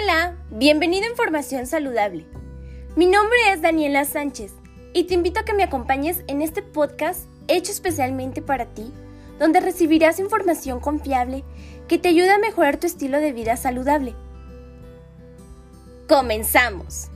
Hola, bienvenido a Información Saludable. Mi nombre es Daniela Sánchez y te invito a que me acompañes en este podcast hecho especialmente para ti, donde recibirás información confiable que te ayude a mejorar tu estilo de vida saludable. ¡Comenzamos!